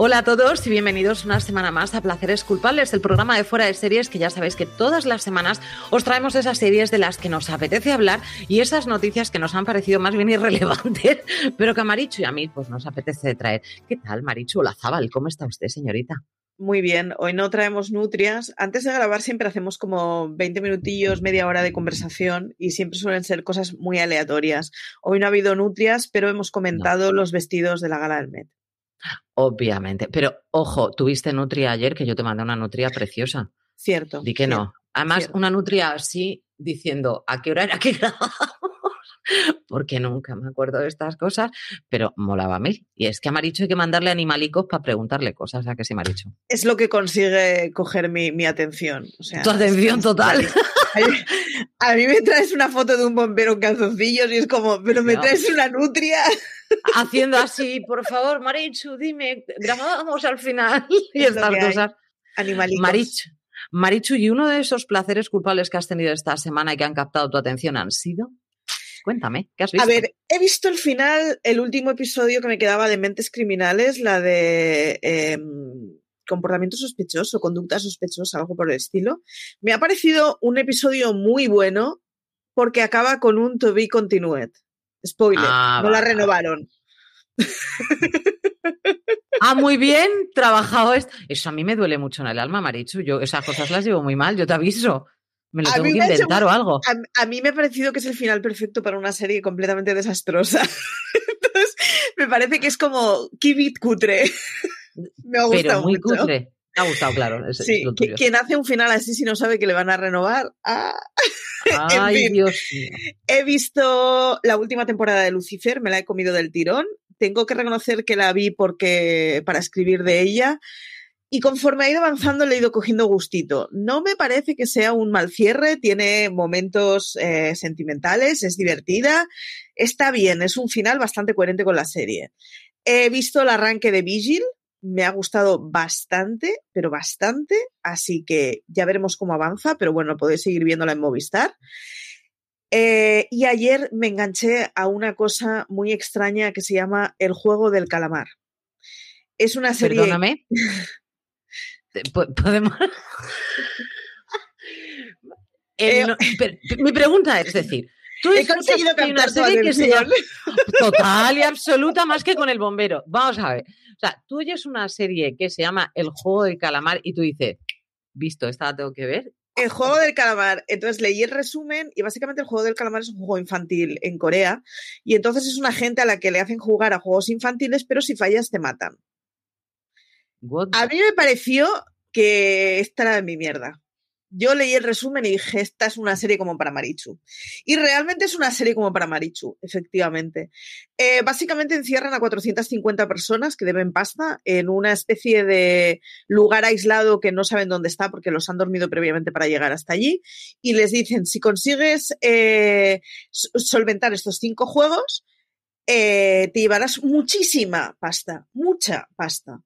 Hola a todos y bienvenidos una semana más a Placeres Culpables, el programa de fuera de series que ya sabéis que todas las semanas os traemos esas series de las que nos apetece hablar y esas noticias que nos han parecido más bien irrelevantes, pero que a Marichu y a mí pues nos apetece traer. ¿Qué tal, Marichu Olazábal? ¿Cómo está usted, señorita? Muy bien, hoy no traemos nutrias. Antes de grabar siempre hacemos como 20 minutillos, media hora de conversación y siempre suelen ser cosas muy aleatorias. Hoy no ha habido nutrias, pero hemos comentado no. los vestidos de la gala del Met. Obviamente. Pero ojo, tuviste nutria ayer, que yo te mandé una nutria preciosa. Cierto. Di que cierto, no. Además, cierto. una nutria así diciendo a qué hora era que grabamos. Porque nunca me acuerdo de estas cosas, pero molaba mil. Y es que a Maricho hay que mandarle animalicos para preguntarle cosas, a que sí, Maricho. Es lo que consigue coger mi, mi atención. O sea, tu atención total. A mí, a mí, me traes una foto de un bombero en calzoncillos y es como, pero me traes una nutria. Haciendo así, por favor, Marichu, dime, grabamos al final y es estas cosas. Animalitos. Marichu, Marichu, ¿y uno de esos placeres culpables que has tenido esta semana y que han captado tu atención han sido? Cuéntame, ¿qué has visto? A ver, he visto el final, el último episodio que me quedaba de Mentes Criminales, la de eh, comportamiento sospechoso, conducta sospechosa, algo por el estilo. Me ha parecido un episodio muy bueno porque acaba con un to be continued. Spoiler, ah, no la renovaron. Ah, muy bien, trabajado esto. Eso a mí me duele mucho en el alma, Marichu. Yo esas cosas las llevo muy mal, yo te aviso. Me lo a tengo que inventar hecho, o algo. A, a, mí me ha parecido que es el final perfecto para una serie completamente desastrosa. Entonces, me parece que es como Kibit cutre. me ha gustado Pero muy mucho. cutre. Me ha gustado, claro. Es, sí, es quien hace un final así si no sabe que le van a renovar. Ah. Ay, en fin, Dios mío. He visto la última temporada de Lucifer, me la he comido del tirón. Tengo que reconocer que la vi porque para escribir de ella. Y conforme ha ido avanzando le he ido cogiendo gustito. No me parece que sea un mal cierre, tiene momentos eh, sentimentales, es divertida, está bien, es un final bastante coherente con la serie. He visto el arranque de Vigil, me ha gustado bastante, pero bastante, así que ya veremos cómo avanza, pero bueno, podéis seguir viéndola en Movistar. Eh, y ayer me enganché a una cosa muy extraña que se llama El juego del calamar. Es una serie. Perdóname. Podemos. Eh, mi pregunta es decir, tú he conseguido una serie que se llama total y absoluta más que con el bombero. Vamos a ver. O sea, tú oyes una serie que se llama El juego del calamar y tú dices, visto, esta la tengo que ver. El juego del calamar. Entonces leí el resumen y básicamente el juego del calamar es un juego infantil en Corea y entonces es una gente a la que le hacen jugar a juegos infantiles, pero si fallas te matan. A mí me pareció que esta era de mi mierda yo leí el resumen y dije, esta es una serie como para Marichu. Y realmente es una serie como para Marichu, efectivamente. Eh, básicamente encierran a 450 personas que deben pasta en una especie de lugar aislado que no saben dónde está porque los han dormido previamente para llegar hasta allí. Y les dicen, si consigues eh, solventar estos cinco juegos, eh, te llevarás muchísima pasta, mucha pasta.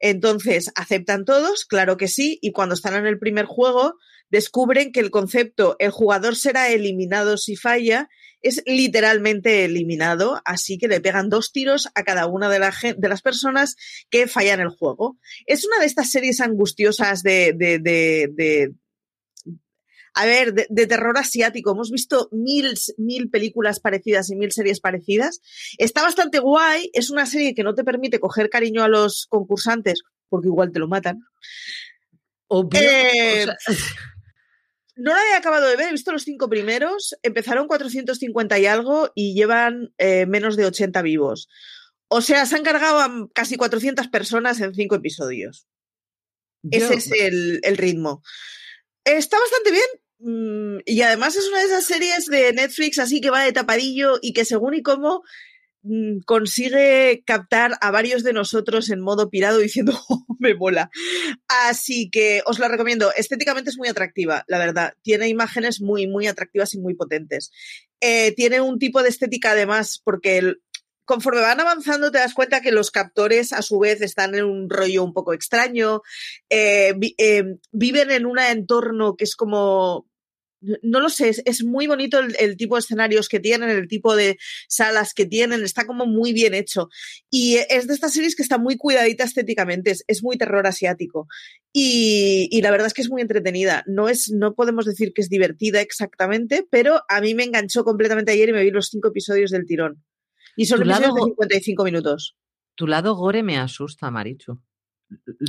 Entonces, ¿aceptan todos? Claro que sí. Y cuando están en el primer juego, descubren que el concepto el jugador será eliminado si falla es literalmente eliminado, así que le pegan dos tiros a cada una de, las personas que fallan el juego. Es una de estas series angustiosas de, de, de a ver, de, terror asiático. Hemos visto mil, mil películas parecidas y mil series parecidas. Está bastante guay. Es una serie que no te permite coger cariño a los concursantes porque igual te lo matan. Obvio. Eh, no la he acabado de ver, he visto los cinco primeros. Empezaron 450 y algo y llevan eh, menos de 80 vivos. O sea, se han cargado a casi 400 personas en cinco episodios. Ese es el, el ritmo. Está bastante bien. Mm, y además es una de esas series de Netflix así que va de tapadillo y que según y cómo mm, consigue captar a varios de nosotros en modo pirado diciendo, oh, me mola. Así que os la recomiendo. Estéticamente es muy atractiva, la verdad. Tiene imágenes muy, muy atractivas y muy potentes. Eh, tiene un tipo de estética además, porque conforme van avanzando te das cuenta que los captores a su vez están en un rollo un poco extraño, eh, eh, viven en un entorno que es como no lo sé, es, muy bonito el, tipo de escenarios que tienen, el tipo de salas que tienen, está como muy bien hecho. Y es de estas series que está muy cuidadita estéticamente, es, muy terror asiático. Y, y, la verdad es que es muy entretenida. No, es, no podemos decir que es divertida exactamente, pero a mí me enganchó completamente ayer y me vi los cinco episodios del tirón. Y son episodios de 55 minutos. Tu lado gore me asusta, Marichu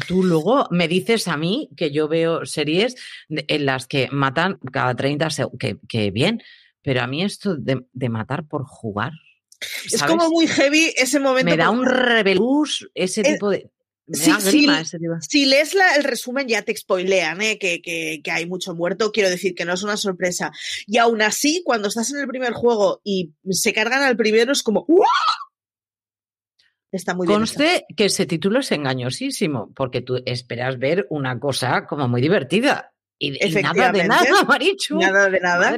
tú luego me dices a mí que yo veo series en las que matan cada 30 segundos, que, bien, pero a mí esto de, matar por jugar. Es como muy heavy ese momento. Me da un rebelús ese tipo de. Si lees el resumen ya te spoilean ¿eh? que, que, hay mucho muerto, quiero decir que no es una sorpresa. Y aún así, cuando estás en el primer juego y se cargan al primero, es como Está muy Conste que ese título es engañosísimo, porque tú esperas ver una cosa como muy divertida. Y, nada de nada, Marichu. Nada de nada.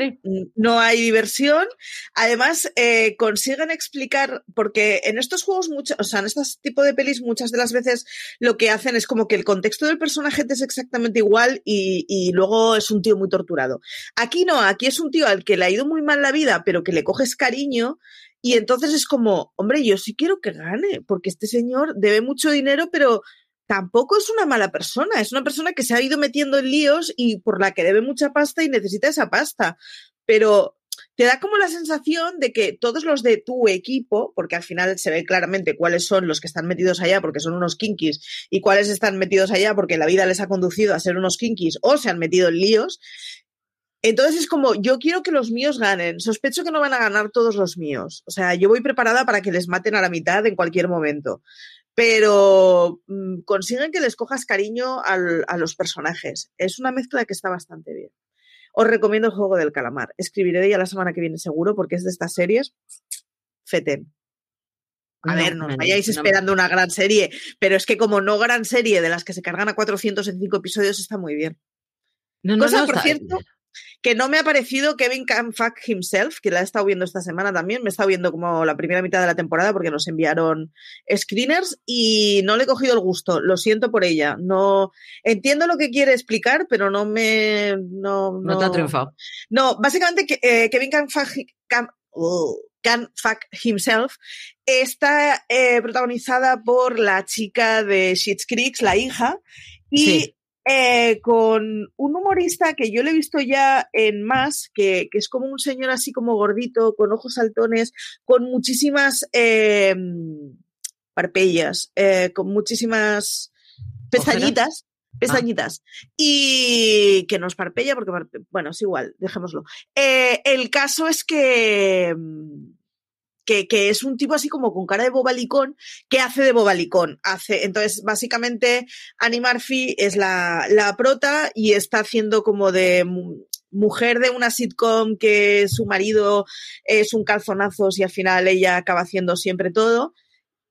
No hay diversión. Además, eh, consiguen explicar, porque en estos juegos, mucho, o sea, en este tipo de pelis, muchas de las veces lo que hacen es como que el contexto del personaje es exactamente igual y, y luego es un tío muy torturado. Aquí no, aquí es un tío al que le ha ido muy mal la vida, pero que le coges cariño y entonces es como, hombre, yo sí quiero que gane, porque este señor debe mucho dinero, pero tampoco es una mala persona, es una persona que se ha ido metiendo en líos y por la que debe mucha pasta y necesita esa pasta. Pero te da como la sensación de que todos los de tu equipo, porque al final se ve claramente cuáles son los que están metidos allá porque son unos kinkis y cuáles están metidos allá porque la vida les ha conducido a ser unos kinkis o se han metido en líos, entonces es como, yo quiero que los míos ganen. Sospecho que no van a ganar todos los míos. O sea, yo voy preparada para que les maten a la mitad en cualquier momento. Pero mm, consiguen que les cojas cariño a los personajes. Es una mezcla que está bastante bien. Os recomiendo el juego del calamar. Escribiré de ella la semana que viene seguro porque es de estas series. Feten. A ver, no vayáis esperando una gran serie, pero es que como no gran serie de las que se cargan a 400 en cinco episodios está muy bien. No, Cosa, por cierto, que no me ha parecido Kevin Can Fuck Himself, que la he estado viendo esta semana también. Me he estado viendo como la primera mitad de la temporada porque nos enviaron screeners y no le he cogido el gusto. Lo siento por ella. No entiendo lo que quiere explicar, pero no me. No, no, te ha triunfado. No, básicamente eh, Kevin Can Fuck. Can, Fuck Himself está eh, protagonizada por la chica de Shit's Creek, la hija, y eh, con un humorista que yo le he visto ya en más, que, es como un señor así como gordito, con ojos saltones, con muchísimas eh, parpellas, eh, con muchísimas pestañitas. Pestañitas. Y que nos parpella, porque, bueno, es igual, dejémoslo. el caso es que que, es un tipo así como con cara de bobalicón, que hace de bobalicón. Hace, entonces, básicamente, Annie Murphy es la, la prota y está haciendo como de mujer de una sitcom que su marido es un calzonazos y al final ella acaba haciendo siempre todo.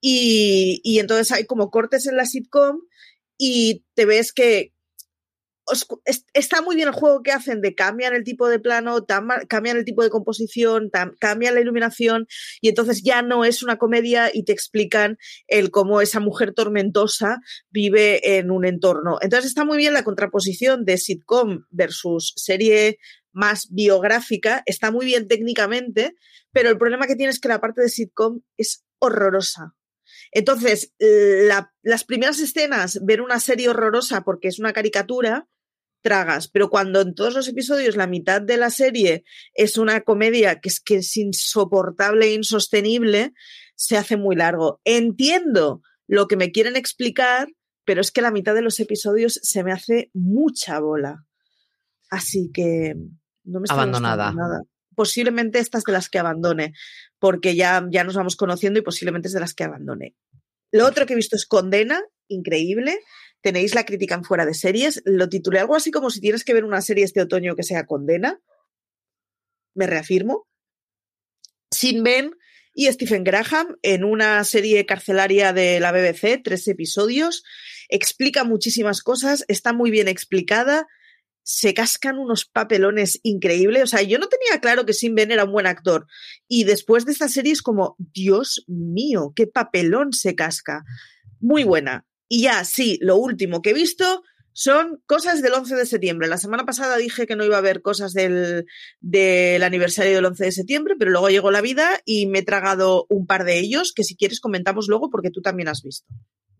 Y, y entonces hay como cortes en la sitcom y te ves que, está muy bien el juego que hacen de cambian el tipo de plano, cambian el tipo de composición, cambian la iluminación y entonces ya no es una comedia y te explican el cómo esa mujer tormentosa vive en un entorno. Entonces está muy bien la contraposición de sitcom versus serie más biográfica, está muy bien técnicamente, pero el problema que tiene es que la parte de sitcom es horrorosa. Entonces, las primeras escenas, ver una serie horrorosa porque es una caricatura, tragas, pero cuando en todos los episodios la mitad de la serie es una comedia que es que es insoportable e insostenible, se hace muy largo. Entiendo lo que me quieren explicar, pero es que la mitad de los episodios se me hace mucha bola. Así que no me está abandonada. Nada. Posiblemente estas de las que abandone, porque ya, ya nos vamos conociendo y posiblemente es de las que abandone. Lo otro que he visto es Condena, increíble tenéis la crítica en fuera de series. Lo titulé algo así como si tienes que ver una serie este otoño que sea Condena. Me reafirmo. Sin Ben y Stephen Graham en una serie carcelaria de la BBC, tres episodios. Explica muchísimas cosas, está muy bien explicada. Se cascan unos papelones increíbles. O sea, yo no tenía claro que Sin Ben era un buen actor. Y después de esta serie es como, Dios mío, qué papelón se casca. Muy buena. Y ya, sí, lo último que he visto son cosas del 11 de septiembre. La semana pasada dije que no iba a haber cosas del, del, aniversario del 11 de septiembre, pero luego llegó la vida y me he tragado un par de ellos que si quieres comentamos luego porque tú también has visto.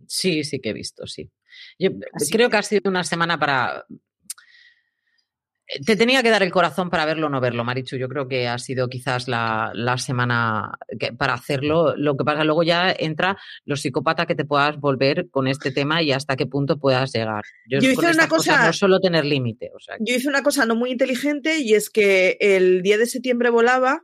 Sí, sí que he visto, sí. Yo creo que ha sido una semana para te tenía que dar el corazón para verlo o no verlo, Marichu. Yo creo que ha sido quizás la, semana para hacerlo. Lo que pasa, luego ya entra lo psicópata que te puedas volver con este tema y hasta qué punto puedas llegar. Yo, hice una cosa. No solo tener límite. Yo hice una cosa no muy inteligente y es que el día de septiembre volaba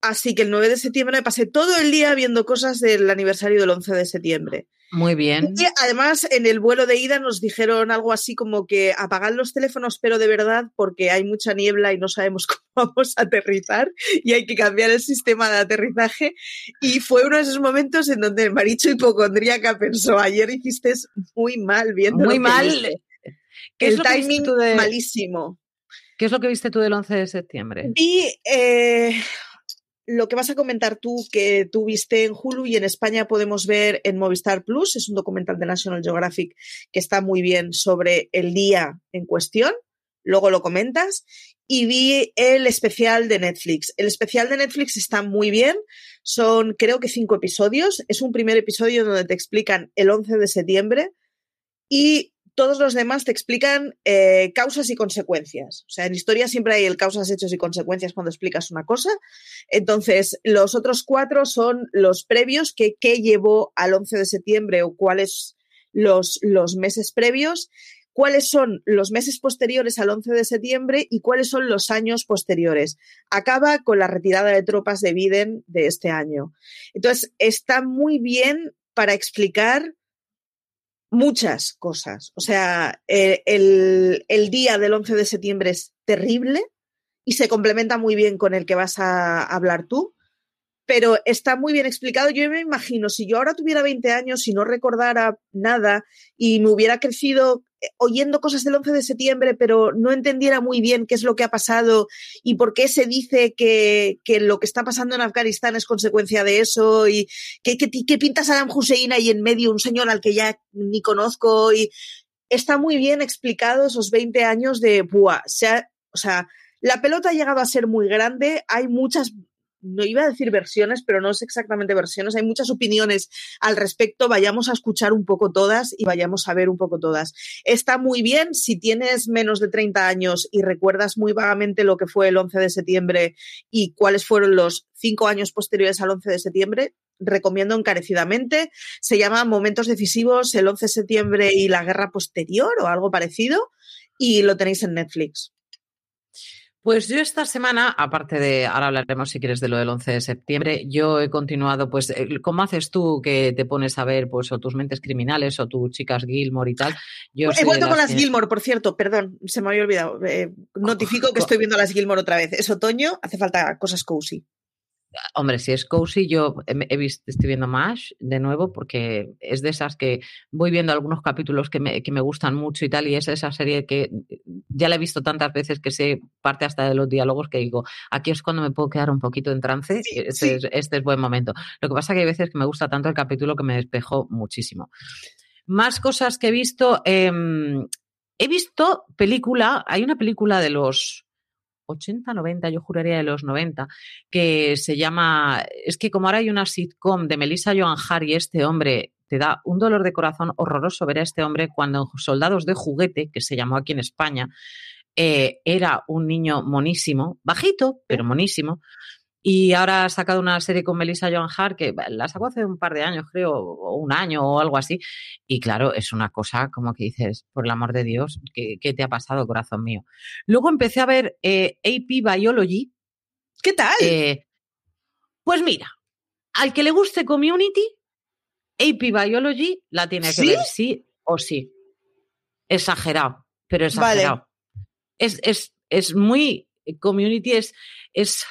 Así que el 9 de septiembre me pasé todo el día viendo cosas del aniversario del 11 de septiembre. Muy bien. Y además en el vuelo de ida nos dijeron algo así como que apagad los teléfonos, pero de verdad, porque hay mucha niebla y no sabemos cómo vamos a aterrizar y hay que cambiar el sistema de aterrizaje. Y fue uno de esos momentos en donde el maricho hipocondríaca pensó, ayer hiciste muy mal viendo. Muy mal. ¿Qué el timing malísimo. ¿Qué es lo que viste tú del 11 de septiembre? Vi eh, lo que vas a comentar tú, que tú viste en Hulu y en España podemos ver en Movistar Plus, es un documental de National Geographic que está muy bien sobre el día en cuestión, luego lo comentas, y vi el especial de Netflix. El especial de Netflix está muy bien, son creo que cinco episodios, es un primer episodio donde te explican el 11 de septiembre y todos los demás te explican eh, causas y consecuencias. O sea, en historia siempre hay el causas, hechos y consecuencias cuando explicas una cosa. Entonces, los otros cuatro son los previos, que qué llevó al 11 de septiembre o cuáles los, los meses previos, cuáles son los meses posteriores al 11 de septiembre y cuáles son los años posteriores. Acaba con la retirada de tropas de Biden de este año. Entonces, está muy bien para explicar muchas cosas. O sea, eh, el, el, día del 11 de septiembre es terrible y se complementa muy bien con el que vas a hablar tú, pero está muy bien explicado. Yo me imagino, si yo ahora tuviera 20 años y no recordara nada y me hubiera crecido oyendo cosas del 11 de septiembre, pero no entendiera muy bien qué es lo que ha pasado y por qué se dice que, lo que está pasando en Afganistán es consecuencia de eso y que, que, pinta Saddam Hussein ahí en medio, un señor al que ya ni conozco y está muy bien explicado esos 20 años de, buah, o sea, la pelota ha llegado a ser muy grande, hay muchas no iba a decir versiones, pero no es exactamente versiones, hay muchas opiniones al respecto, vayamos a escuchar un poco todas y vayamos a ver un poco todas. Está muy bien si tienes menos de 30 años y recuerdas muy vagamente lo que fue el 11 de septiembre y cuáles fueron los cinco años posteriores al 11 de septiembre, recomiendo encarecidamente. Se llama Momentos Decisivos, el 11 de septiembre y la guerra posterior o algo parecido y lo tenéis en Netflix. Pues yo esta semana, aparte de, ahora hablaremos si quieres de lo del 11 de septiembre, yo he continuado, pues, eh, ¿cómo haces tú que te pones a ver, pues, o tus mentes criminales o tus chicas Gilmore y tal? Yo he vuelto con las Gilmore, por cierto, perdón, se me había olvidado. Eh, notifico que estoy viendo las Gilmore otra vez. Es otoño, hace falta cosas cozy. Hombre, si es cozy, yo he visto, estoy viendo MASH de nuevo porque es de esas que voy viendo algunos capítulos que me, que me gustan mucho y tal, y es esa serie que ya la he visto tantas veces que sé parte hasta de los diálogos que digo, aquí es cuando me puedo quedar un poquito en trance, este, Es, este, Es, buen momento. Lo que pasa que hay veces que me gusta tanto el capítulo que me despejó muchísimo. Más cosas que he visto, em, he visto película, hay una película de los 80, 90, yo juraría de los 90, que se llama, es que como ahora hay una sitcom de Melissa Joan Hart y este hombre te da un dolor de corazón horroroso ver a este hombre cuando en Soldados de Juguete, que se llamó aquí en España, eh, era un niño monísimo, bajito, pero monísimo, y ahora ha sacado una serie con Melissa Joan Hart que la sacó hace un par de años, creo, o un año o algo así. Y claro, es una cosa como que dices, por el amor de Dios, ¿qué, te ha pasado, corazón mío? Luego empecé a ver eh, AP Biology. ¿Qué tal? Eh, pues mira, al que le guste Community, AP Biology la tiene que ver sí o sí. Exagerado, pero exagerado. Es, es, es muy Community, es, es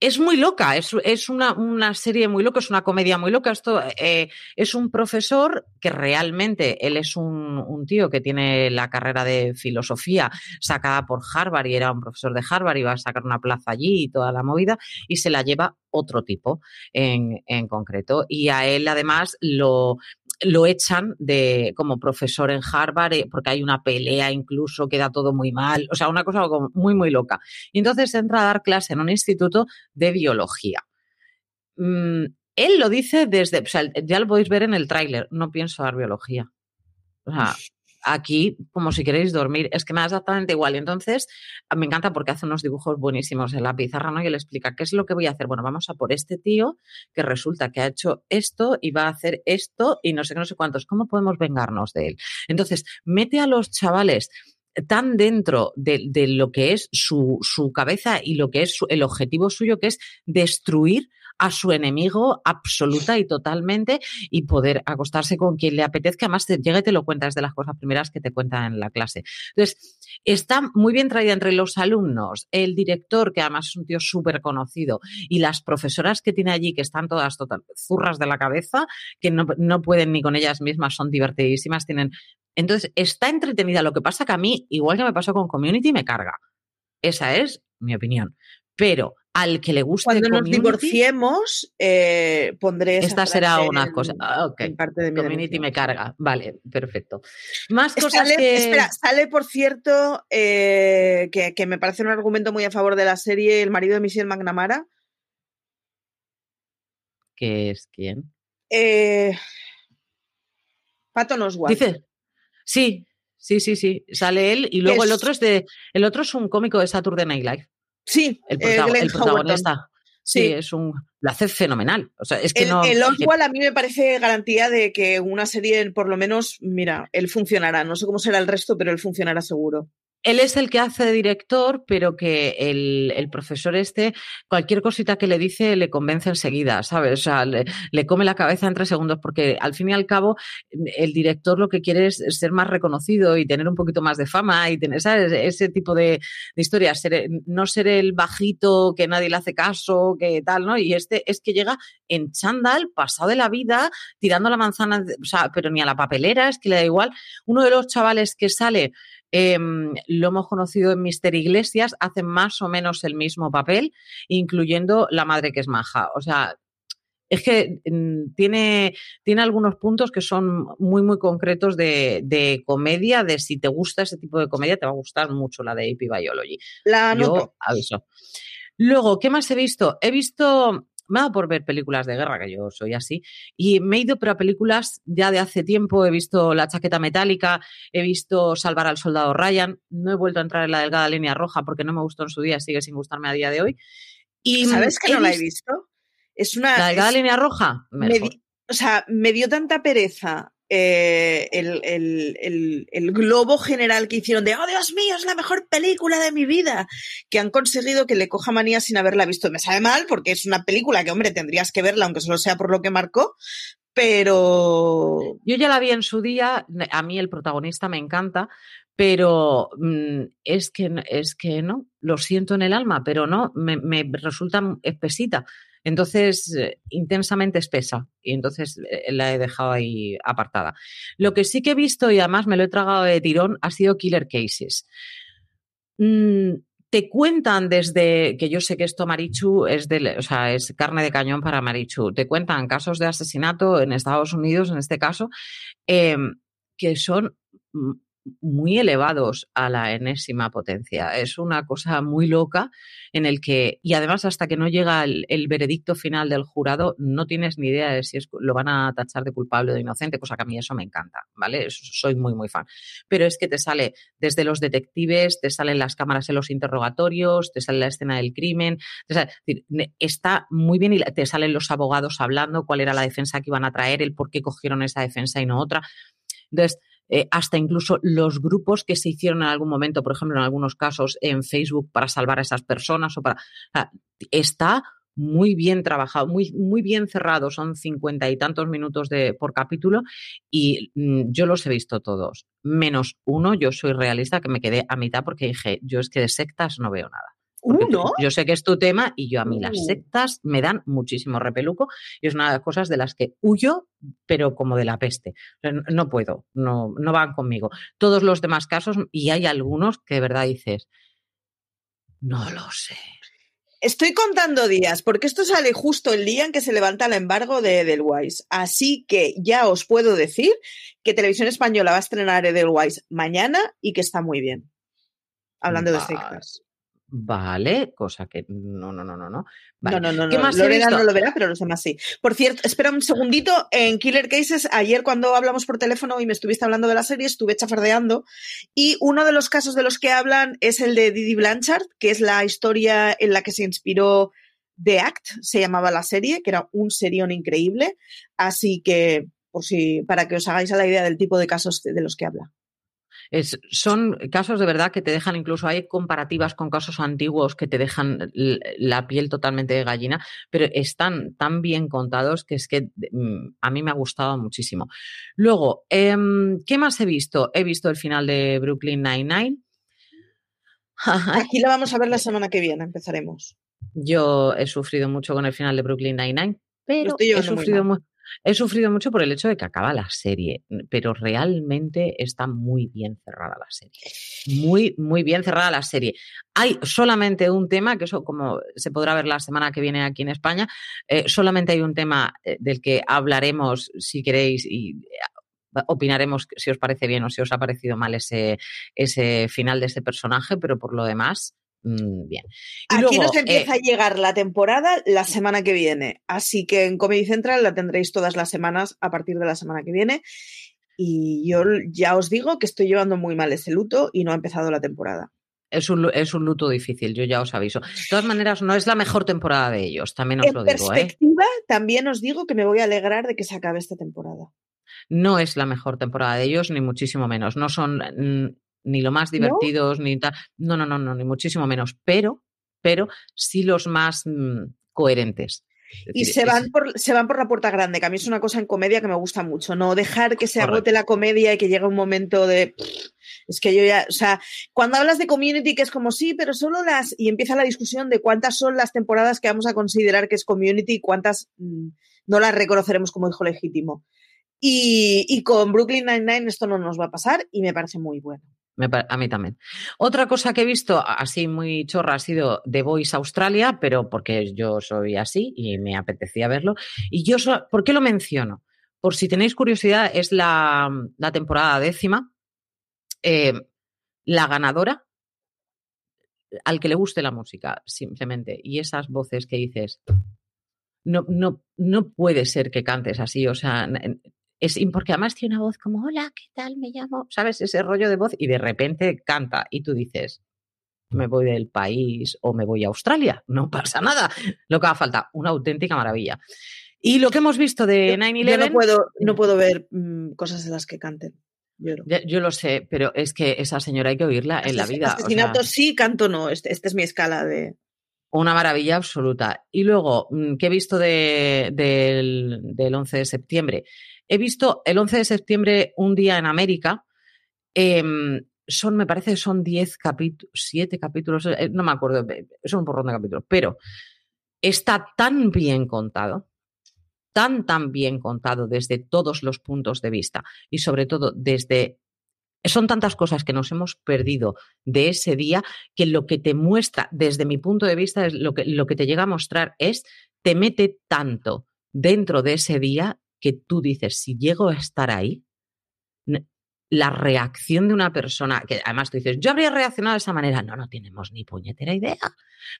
es muy loca, es, es una, una, serie muy loca, es una comedia muy loca. Esto eh, es un profesor que realmente él es un, un, tío que tiene la carrera de filosofía sacada por Harvard y era un profesor de Harvard y va a sacar una plaza allí y toda la movida y se la lleva otro tipo en, en concreto. Y a él además lo, lo echan de como profesor en Harvard eh, porque hay una pelea incluso, queda todo muy mal, o sea, una cosa muy, muy loca. Y entonces entra a dar clase en un instituto de biología. Mm, él lo dice desde, o sea, ya lo podéis ver en el tráiler, no pienso dar biología. O sea, aquí, como si queréis dormir, es que me da exactamente igual. Entonces, me encanta porque hace unos dibujos buenísimos en la pizarra, ¿no? Y él explica, ¿qué es lo que voy a hacer? Bueno, vamos a por este tío que resulta que ha hecho esto y va a hacer esto y no sé qué, no sé cuántos. ¿Cómo podemos vengarnos de él? Entonces, mete a los chavales tan dentro de, de lo que es su, su, cabeza y lo que es el objetivo suyo, que es destruir a su enemigo absoluta y totalmente y poder acostarse con quien le apetezca. Además, te llega y te lo cuentas de las cosas primeras que te cuentan en la clase. Entonces, está muy bien traída entre los alumnos, el director, que además es un tío súper conocido, y las profesoras que tiene allí, que están todas total, zurras de la cabeza, que no, no pueden ni con ellas mismas, son divertidísimas, tienen entonces, está entretenida. Lo que pasa que a mí, igual que me pasó con Community, me carga. Esa es mi opinión. Pero al que le guste Cuando nos divorciemos, eh, pondré Esta será una cosa. Ah, parte de community me carga. Vale, perfecto. Más cosas que... Espera, sale, por cierto, eh, que, me parece un argumento muy a favor de la serie, el marido de Michelle McNamara. ¿Qué es quién? Eh, Pato Oswalt. Dice, sí, sí, sí, sí. Sale él y luego el otro es de. El otro es un cómico de Saturday Night Live. Sí, el, protagonista. Sí, es un. Lo hace fenomenal. O sea, es que el, no. El Oswald a mí me parece garantía de que una serie, por lo menos, mira, él funcionará. No sé cómo será el resto, pero él funcionará seguro. Él es el que hace de director, pero que el, profesor este, cualquier cosita que le dice, le convence enseguida, ¿sabes? O sea, le, come la cabeza en tres segundos, porque al fin y al cabo, el director lo que quiere es ser más reconocido y tener un poquito más de fama y tener, ¿sabes? Ese tipo de, historias, no ser el bajito que nadie le hace caso, que tal, ¿no? Y este es que llega en chándal, pasado de la vida, tirando la manzana, o sea, pero ni a la papelera, es que le da igual. Uno de los chavales que sale Em, lo hemos conocido en Mister Iglesias, hace más o menos el mismo papel, incluyendo la madre que es maja. O sea, es que mm, tiene, tiene algunos puntos que son muy, muy concretos de, comedia, de si te gusta ese tipo de comedia, te va a gustar mucho la de AP Biology. La Yo aviso. Luego, ¿qué más he visto? He visto me ha dado por ver películas de guerra, que yo soy así, y me he ido pero a películas ya de hace tiempo, he visto La chaqueta metálica, he visto Salvar al soldado Ryan, no he vuelto a entrar en la delgada línea roja porque no me gustó en su día, sigue sin gustarme a día de hoy. Y ¿Sabes que no la he visto? Es una... ¿La delgada línea roja? o sea, me dio tanta pereza eh, el, globo general que hicieron de, oh Dios mío, es la mejor película de mi vida, que han conseguido que le coja manía sin haberla visto. Me sabe mal porque es una película que, hombre, tendrías que verla, aunque solo sea por lo que marcó, pero... Yo ya la vi en su día, a mí el protagonista me encanta, pero mm, es, que, es que no, lo siento en el alma, pero no, me, me resulta espesita. Entonces, eh, intensamente espesa y entonces eh, la he dejado ahí apartada. Lo que sí que he visto y además me lo he tragado de tirón ha sido Killer Cases. Mm, te cuentan desde que yo sé que esto Marichu es de, o sea, es carne de cañón para Marichu. Te cuentan casos de asesinato en Estados Unidos, en este caso, em, que son muy elevados a la enésima potencia. Es una cosa muy loca en el que, y además hasta que no llega el, veredicto final del jurado, no tienes ni idea de si lo van a tachar de culpable o de inocente, cosa que a mí eso me encanta, ¿vale? soy muy, muy fan. Pero es que te sale desde los detectives, te salen las cámaras en los interrogatorios, te sale la escena del crimen, está muy bien y te salen los abogados hablando cuál era la defensa que iban a traer, el por qué cogieron esa defensa y no otra. Entonces, eh, hasta incluso los grupos que se hicieron en algún momento, por ejemplo, en algunos casos en Facebook para salvar a esas personas o para. está muy bien trabajado, muy, muy bien cerrado, son cincuenta y tantos minutos de, por capítulo y mm, yo los he visto todos, menos uno, yo soy realista que me quedé a mitad porque dije, yo es que de sectas no veo nada. ¿Uno? Yo sé que es tu tema y yo a mí las uh. sectas me dan muchísimo repeluco y es una de las cosas de las que huyo, pero como de la peste. No puedo, no, no van conmigo. Todos los demás casos, y hay algunos que de verdad dices, no lo sé. Estoy contando días, porque esto sale justo el día en que se levanta el embargo de Edelweiss. Así que ya os puedo decir que Televisión Española va a estrenar Edelweiss mañana y que está muy bien. Hablando de sectas. Vale, cosa que no, no, no, no, no. No, no, no, ¿Qué más Lorena no lo verá, pero los demás sí. Por cierto, espera un segundito. En Killer Cases, ayer cuando hablamos por teléfono y me estuviste hablando de la serie, estuve chafardeando. Y uno de los casos de los que hablan es el de Didi Blanchard, que es la historia en la que se inspiró The Act, se llamaba la serie, que era un serión increíble. Así que, por si, para que os hagáis a la idea del tipo de casos de los que habla son casos de verdad que te dejan, incluso hay comparativas con casos antiguos que te dejan la piel totalmente de gallina, pero están tan bien contados que es que mm, a mí me ha gustado muchísimo. Luego, em, ¿qué más he visto? He visto el final de Brooklyn Nine-Nine. Aquí la vamos a ver la semana que viene, empezaremos. Yo he sufrido mucho con el final de Brooklyn Nine-Nine, pero he sufrido mucho He sufrido mucho por el hecho de que acaba la serie, pero realmente está muy bien cerrada la serie. Muy, muy bien cerrada la serie. Hay solamente un tema, que eso como se podrá ver la semana que viene aquí en España, eh, solamente hay un tema eh, del que hablaremos, si queréis, y eh, opinaremos si os parece bien o si os ha parecido mal ese, ese final de ese personaje, pero por lo demás, Mm, bien. Aquí nos empieza eh a llegar la temporada la semana que viene, así que en Comedy Central la tendréis todas las semanas a partir de la semana que viene. Y yo ya os digo que estoy llevando muy mal ese luto y no ha empezado la temporada. Es un, es un luto difícil, yo ya os aviso. De todas maneras, no es la mejor temporada de ellos, también os lo digo. En ¿eh? perspectiva, también os digo que me voy a alegrar de que se acabe esta temporada. No es la mejor temporada de ellos, ni muchísimo menos. No son ni lo más divertidos, ni tal. No, no, no, no, ni muchísimo menos. Pero, pero sí los más mm, coherentes. y se van, por, se van por la puerta grande, que a mí es una cosa en comedia que me gusta mucho, no dejar que se agote la comedia y que llegue un momento de... Es que yo ya, o sea, cuando hablas de community, que es como sí, pero solo las... Y empieza la discusión de cuántas son las temporadas que vamos a considerar que es community y cuántas mm, no las reconoceremos como hijo legítimo. Y, y con Brooklyn Nine-Nine esto no nos va a pasar y me parece muy bueno. A mí también. Otra cosa que he visto así muy chorra ha sido The Voice Australia, pero porque yo soy así y me apetecía verlo. Y yo, ¿por qué lo menciono? Por si tenéis curiosidad, es la, la temporada décima. Eh, la ganadora, al que le guste la música, simplemente. Y esas voces que dices, no, no, no puede ser que cantes así. O sea, es porque además tiene una voz como, hola, ¿qué tal? Me llamo, ¿sabes? Ese rollo de voz y de repente canta y tú dices, me voy del país o me voy a Australia, no pasa nada. Lo que haga falta, una auténtica maravilla. Y lo que hemos visto de 9-11... no puedo, no puedo ver mm, cosas en las que canten. Yo, lo sé, pero es que esa señora hay que oírla en la vida. Asesinato sí, canto no. Esta este es mi escala de... Una maravilla absoluta. Y luego, mm, ¿qué he visto del, del 11 de septiembre? He visto el 11 de septiembre un día en América. Em, son, me parece, son 10 capítulos, 7 capítulos, eh, no me acuerdo, son un porrón de capítulos, pero está tan bien contado, tan, tan bien contado desde todos los puntos de vista y sobre todo desde... Son tantas cosas que nos hemos perdido de ese día que lo que te muestra, desde mi punto de vista, es lo que, lo que te llega a mostrar es, te mete tanto dentro de ese día que tú dices, si llego a estar ahí, la reacción de una persona, que además tú dices, yo habría reaccionado de esa manera, no, no tenemos ni puñetera idea,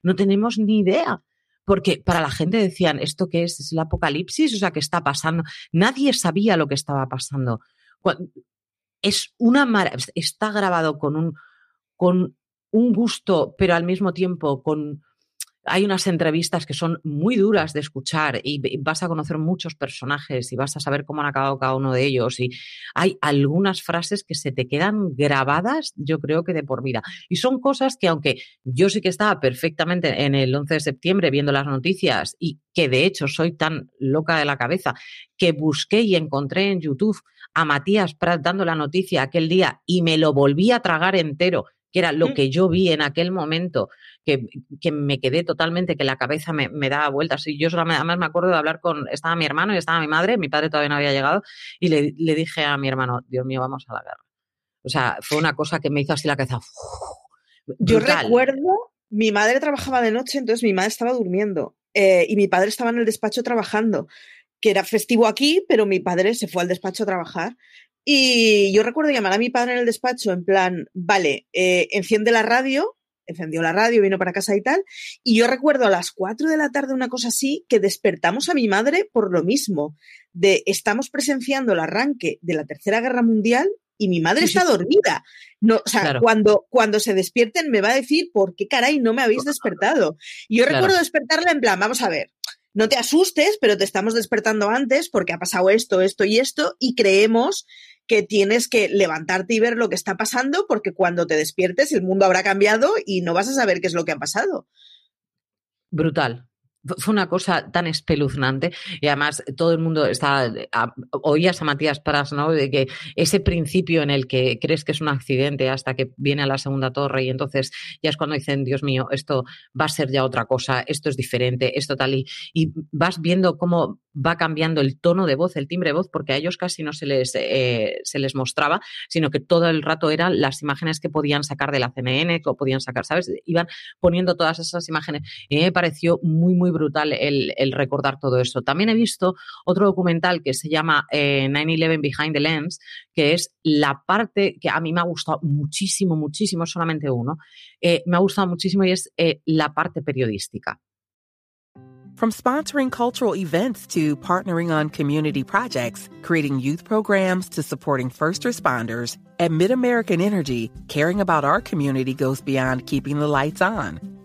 no tenemos ni idea. Porque para la gente decían, ¿esto qué es? ¿Es el apocalipsis? O sea, ¿qué está pasando? Nadie sabía lo que estaba pasando. Es una está grabado con un, con un gusto, pero al mismo tiempo con hay unas entrevistas que son muy duras de escuchar y vas a conocer muchos personajes y vas a saber cómo han acabado cada uno de ellos y hay algunas frases que se te quedan grabadas, yo creo que de por vida. Y son cosas que aunque yo sí que estaba perfectamente en el 11 de septiembre viendo las noticias y que de hecho soy tan loca de la cabeza que busqué y encontré en YouTube a Matías Prat dando la noticia aquel día y me lo volví a tragar entero que era lo que yo vi en aquel momento, que, que me quedé totalmente, que la cabeza me, me daba vueltas. Y yo solamente, además me acuerdo de hablar con, estaba mi hermano y estaba mi madre, mi padre todavía no había llegado, y le, le dije a mi hermano, Dios mío, vamos a la guerra. O sea, fue una cosa que me hizo así la cabeza. yo recuerdo, mi madre trabajaba de noche, entonces mi madre estaba durmiendo eh, y mi padre estaba en el despacho trabajando que era festivo aquí, pero mi padre se fue al despacho a trabajar y yo recuerdo llamar a mi padre en el despacho en plan, vale, eh, enciende la radio, encendió la radio, vino para casa y tal. Y yo recuerdo a las 4 de la tarde, una cosa así, que despertamos a mi madre por lo mismo, de estamos presenciando el arranque de la Tercera Guerra Mundial y mi madre está dormida. No, o sea, cuando, cuando se despierten me va a decir, ¿por qué caray no me habéis despertado? Y yo recuerdo despertarla en plan, vamos a ver, no te asustes, pero te estamos despertando antes porque ha pasado esto, esto y esto, y creemos que tienes que levantarte y ver lo que está pasando porque cuando te despiertes el mundo habrá cambiado y no vas a saber qué es lo que ha pasado. Brutal, fue una cosa tan espeluznante y además todo el mundo está oías a Matías Pras no de que ese principio en el que crees que es un accidente hasta que viene a la segunda torre y entonces ya es cuando dicen Dios mío esto va a ser ya otra cosa esto es diferente esto tal y, y vas viendo cómo va cambiando el tono de voz el timbre de voz porque a ellos casi no se les eh, se les mostraba sino que todo el rato eran las imágenes que podían sacar de la CNN que podían sacar sabes iban poniendo todas esas imágenes. Y me pareció muy muy brutal el, recordar todo eso. También he visto otro documental que se llama 9-11 eh, Behind the Lens, que es la parte que a mí me ha gustado muchísimo, muchísimo, solamente uno, eh, me ha gustado muchísimo y es eh, la parte periodística. From sponsoring cultural events to partnering on community projects, creating youth programs to supporting first responders, at MidAmerican Energy, caring about our community goes beyond keeping the lights on.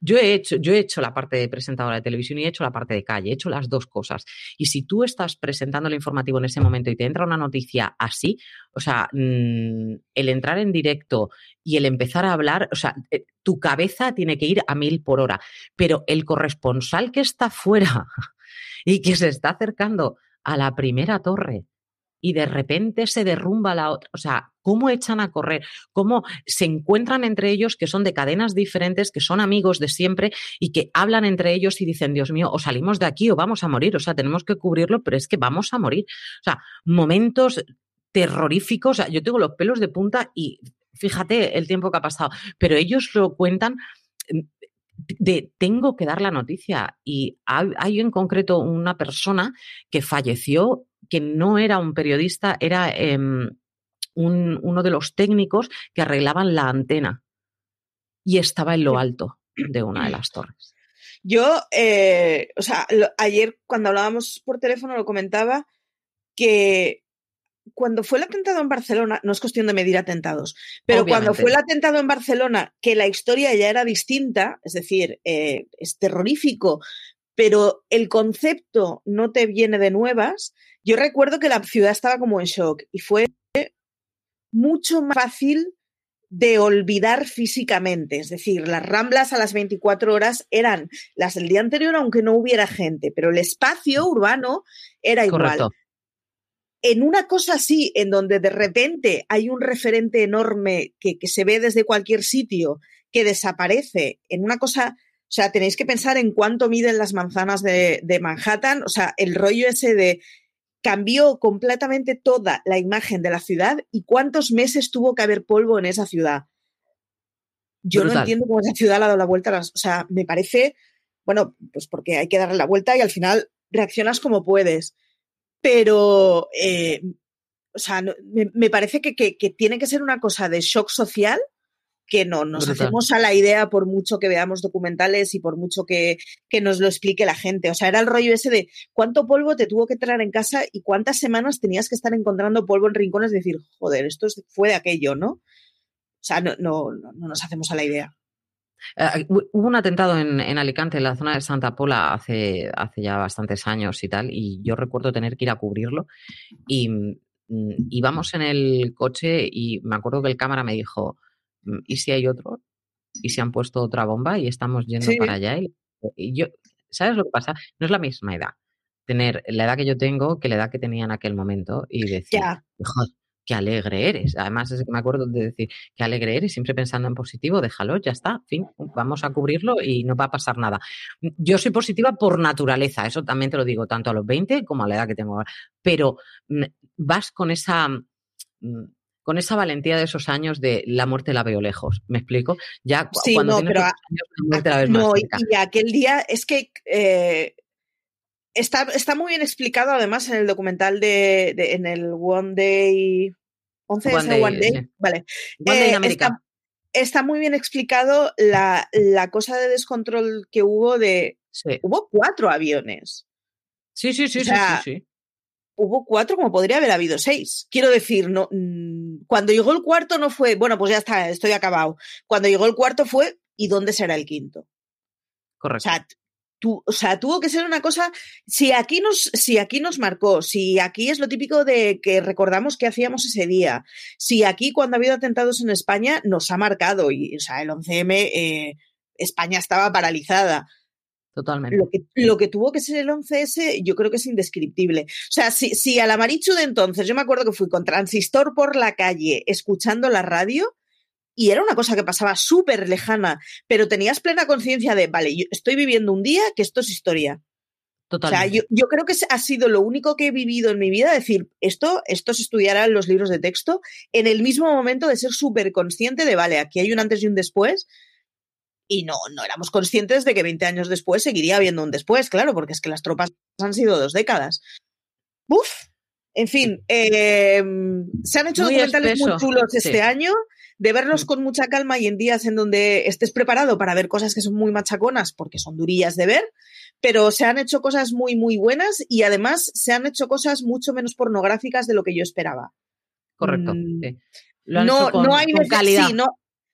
yo he hecho, yo he hecho la parte de presentadora de televisión y he hecho la parte de calle, he hecho las dos cosas. Y si tú estás presentando el informativo en ese momento y te entra una noticia así, o sea, mm, el entrar en directo y el empezar a hablar, o sea, eh, tu cabeza tiene que ir a mil por hora. Pero el corresponsal que está fuera y que se está acercando a la primera torre y de repente se derrumba la otra. O sea, cómo echan a correr, cómo se encuentran entre ellos que son de cadenas diferentes, que son amigos de siempre y que hablan entre ellos y dicen, Dios mío, o salimos de aquí o vamos a morir. O sea, tenemos que cubrirlo, pero es que vamos a morir. O sea, momentos terroríficos. Yo tengo los pelos de punta y fíjate el tiempo que ha pasado, pero ellos lo cuentan de tengo que dar la noticia y hay, hay, en concreto una persona que falleció que no era un periodista, era eh, un, uno de los técnicos que arreglaban la antena y estaba en lo alto de una de las torres. Yo, eh, o sea, lo, ayer cuando hablábamos por teléfono lo comentaba que cuando fue el atentado en Barcelona, no es cuestión de medir atentados, pero Obviamente. cuando fue el atentado en Barcelona, que la historia ya era distinta, es decir, eh, es terrorífico, pero el concepto no te viene de nuevas, yo recuerdo que la ciudad estaba como en shock y fue mucho más fácil de olvidar físicamente. Es decir, las ramblas a las 24 horas eran las del día anterior, aunque no hubiera gente, pero el espacio urbano era igual. En una cosa así, en donde de repente hay un referente enorme que, que se ve desde cualquier sitio, que desaparece, en una cosa o sea, tenéis que pensar en cuánto miden las manzanas de, de, Manhattan. O sea, el rollo ese de cambió completamente toda la imagen de la ciudad y cuántos meses tuvo que haber polvo en esa ciudad. Yo Brutal. no entiendo cómo esa ciudad le ha dado la vuelta. Las, o sea, me parece, bueno, pues porque hay que darle la vuelta y al final reaccionas como puedes. Pero, eh, o sea, me, me, parece que, que, que tiene que ser una cosa de shock social que no nos Brutal. hacemos a la idea por mucho que veamos documentales y por mucho que, que, nos lo explique la gente. O sea, era el rollo ese de cuánto polvo te tuvo que traer en casa y cuántas semanas tenías que estar encontrando polvo en rincones y decir, joder, esto fue de aquello, ¿no? O sea, no, no, no nos hacemos a la idea. Uh, hubo un atentado en, en, Alicante, en la zona de Santa Pola, hace, hace ya bastantes años y tal, y yo recuerdo tener que ir a cubrirlo. Y mm, íbamos en el coche y me acuerdo que el cámara me dijo, ¿y si hay otro? ¿Y si han puesto otra bomba y estamos yendo sí. para allá? Y, y, yo, ¿sabes lo que pasa? No es la misma edad. Tener la edad que yo tengo que la edad que tenía en aquel momento y decir, ya. Qué alegre eres. Además, es que me acuerdo de decir, qué alegre eres, siempre pensando en positivo, déjalo, ya está, fin, vamos a cubrirlo y no va a pasar nada. Yo soy positiva por naturaleza, eso también te lo digo, tanto a los 20 como a la edad que tengo ahora. Pero vas con esa con esa valentía de esos años de la muerte la veo lejos. ¿Me explico? Ya sí, cuando no, pero años, la muerte la ves no, más cerca. y aquel día es que eh, está, está muy bien explicado además en el documental de, de en el One Day 11 One Day, One Day. Sí. vale. One Day en América. Está, está, muy bien explicado la, la, cosa de descontrol que hubo de sí. hubo cuatro aviones. Sí, sí, sí, o sea, sí, sí, sí hubo cuatro como podría haber habido seis. Quiero decir, no, mm, cuando llegó el cuarto no fue, bueno, pues ya está, estoy acabado. Cuando llegó el cuarto fue, ¿y dónde será el quinto? Correcto. O sea, tu, o sea, tuvo que ser una cosa, si aquí nos, si aquí nos marcó, si aquí es lo típico de que recordamos que hacíamos ese día, si aquí cuando ha habido atentados en España nos ha marcado, y, o sea, el 11M, eh, España estaba paralizada. Totalmente. Lo que, lo que, tuvo que ser el 11S, yo creo que es indescriptible. O sea, si, si a la Marichu de entonces, yo me acuerdo que fui con transistor por la calle, escuchando la radio, y era una cosa que pasaba súper lejana, pero tenías plena conciencia de, vale, yo estoy viviendo un día que esto es historia. Totalmente. O sea, yo, yo, creo que ha sido lo único que he vivido en mi vida, decir, esto, esto se estudiará en los libros de texto, en el mismo momento de ser súper consciente de, vale, aquí hay un antes y un después, y no, no éramos conscientes de que 20 años después seguiría habiendo un después, claro, porque es que las tropas han sido dos décadas. Uf, en fin, eh, se han hecho muy documentales espeso. muy chulos este año, de verlos con mucha calma y en días en donde estés preparado para ver cosas que son muy machaconas, porque son durillas de ver, pero se han hecho cosas muy, muy buenas y además se han hecho cosas mucho menos pornográficas de lo que yo esperaba. Correcto. Mm, sí. no, con, no hay con calidad. Sí, no,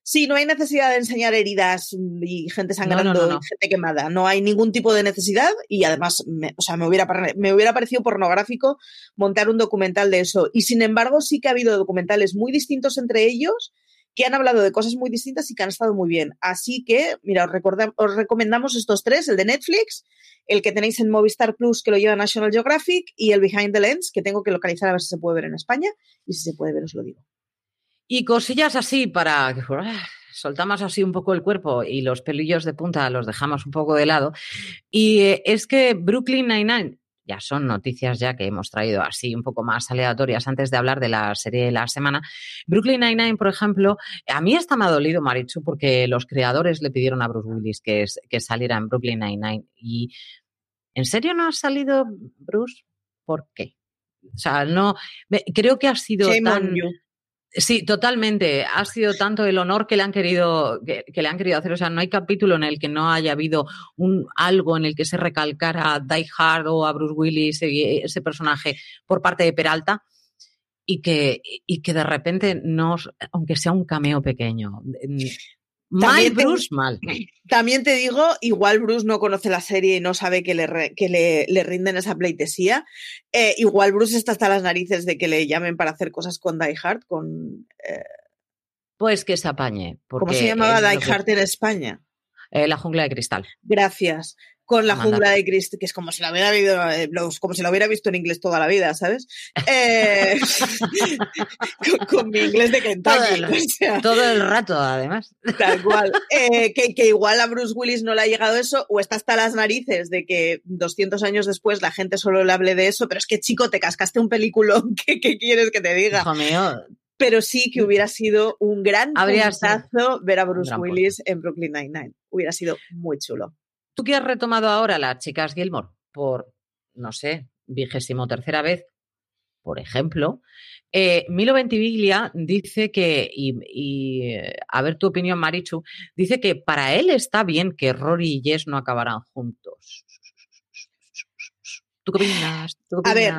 Sí, no hay necesidad de enseñar heridas y gente sangrando No, no, no, no. y gente quemada. No hay ningún tipo de necesidad y además, me, o sea, me hubiera, me hubiera parecido pornográfico montar un documental de eso. Y sin embargo, sí que ha habido documentales muy distintos entre ellos que han hablado de cosas muy distintas y que han estado muy bien. Así que, mira, os, os recomendamos estos tres, el de Netflix, el que tenéis en Movistar Plus, que lo lleva National Geographic, y el Behind the Lens, que tengo que localizar a ver si se puede ver en España, y si se puede ver, os lo digo. Y cosillas así para que ah, soltamos así un poco el cuerpo y los pelillos de punta los dejamos un poco de lado. Y eh, es que Brooklyn Nine-Nine, ya son noticias ya que hemos traído así un poco más aleatorias antes de hablar de la serie de la semana. Brooklyn Nine-Nine, por ejemplo, a mí hasta me ha dolido, Marichu, porque los creadores le pidieron a Bruce Willis que, es- que saliera en Brooklyn Nine-Nine. Y ¿en serio no ha salido Bruce? ¿Por qué? O sea, no, creo que ha sido Shame on tan... you. Sí, totalmente. Ha sido tanto el honor que le han querido que, le han querido hacer. O sea, no hay capítulo en el que no haya habido un algo en el que se recalcara a Die Hard o a Bruce Willis y ese personaje por parte de Peralta y que y que de repente no, aunque sea un cameo pequeño, mal También te- Bruce mal. También te digo, igual Bruce no conoce la serie y no sabe que le, re- que le, le rinden esa pleitesía. Eh, igual Bruce está hasta las narices de que le llamen para hacer cosas con Die Hard, con... eh, Pues que se apañe. ¿Cómo se llamaba Die que- Hard en España? Eh, la jungla de cristal. Gracias. Con la jungla de Cristo, que es como si la hubiera visto, eh, como si la hubiera visto en inglés toda la vida, ¿sabes? Eh, con, con mi inglés de Todo Kentucky. el, o sea, todo el rato, además. Tal cual. Eh, que, que igual a Bruce Willis no le ha llegado eso, o está hasta las narices de que 200 años después la gente solo le hable de eso, pero es que chico, te cascaste un peliculón, ¿qué, qué quieres que te diga? Hijo mío, Pero sí que hubiera sido un gran puntazo ver a Bruce Willis en Brooklyn Nine-Nine. Hubiera sido muy chulo. Tú que has retomado ahora las chicas Gilmore por, no sé, vigésimo tercera vez, por ejemplo, eh, Milo Ventimiglia dice que, y, y, eh, a ver tu opinión, Marichu, dice que para él está bien que Rory y Jess no acabaran juntos. ¿Tú qué opinas? ¿Tú qué A ver?